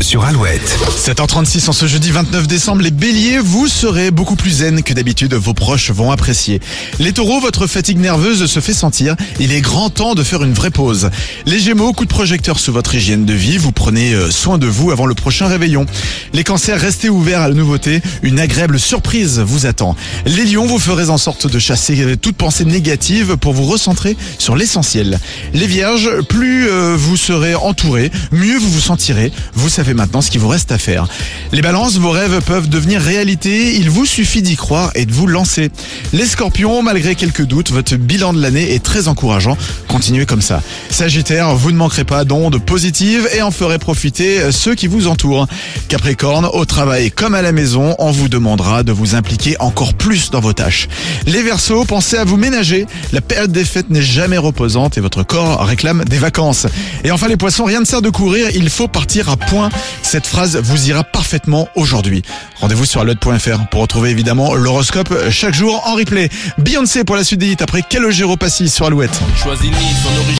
Sur Alouette. 7h36 en ce jeudi 29 décembre, les béliers, vous serez beaucoup plus zen que d'habitude, vos proches vont apprécier. Les taureaux, votre fatigue nerveuse se fait sentir, il est grand temps de faire une vraie pause. Les gémeaux, coup de projecteur sous votre hygiène de vie, vous prenez euh, soin de vous avant le prochain réveillon. Les cancers, restez ouverts à la nouveauté, une agréable surprise vous attend. Les lions, vous ferez en sorte de chasser toute pensée négative pour vous recentrer sur l'essentiel. Les vierges, plus euh, vous serez entourés, mieux vous vous sentirez. Vous savez maintenant ce qu'il vous reste à faire. Les balances, vos rêves peuvent devenir réalité. Il vous suffit d'y croire et de vous lancer. Les scorpions, malgré quelques doutes, votre bilan de l'année est très encourageant. Continuez comme ça. Sagittaire, vous ne manquerez pas d'ondes positives et en ferez profiter ceux qui vous entourent. Capricorne, au travail comme à la maison, on vous demandera de vous impliquer encore plus dans vos tâches. Les Verseaux, pensez à vous ménager. La période des fêtes n'est jamais reposante et votre corps réclame des vacances. Et enfin les poissons, rien ne sert de courir, il faut partir point. Cette phrase vous ira parfaitement aujourd'hui. Rendez-vous sur alouette.fr pour retrouver évidemment l'horoscope chaque jour en replay. Beyoncé pour la suite des hits après Calogero Passy sur Alouette.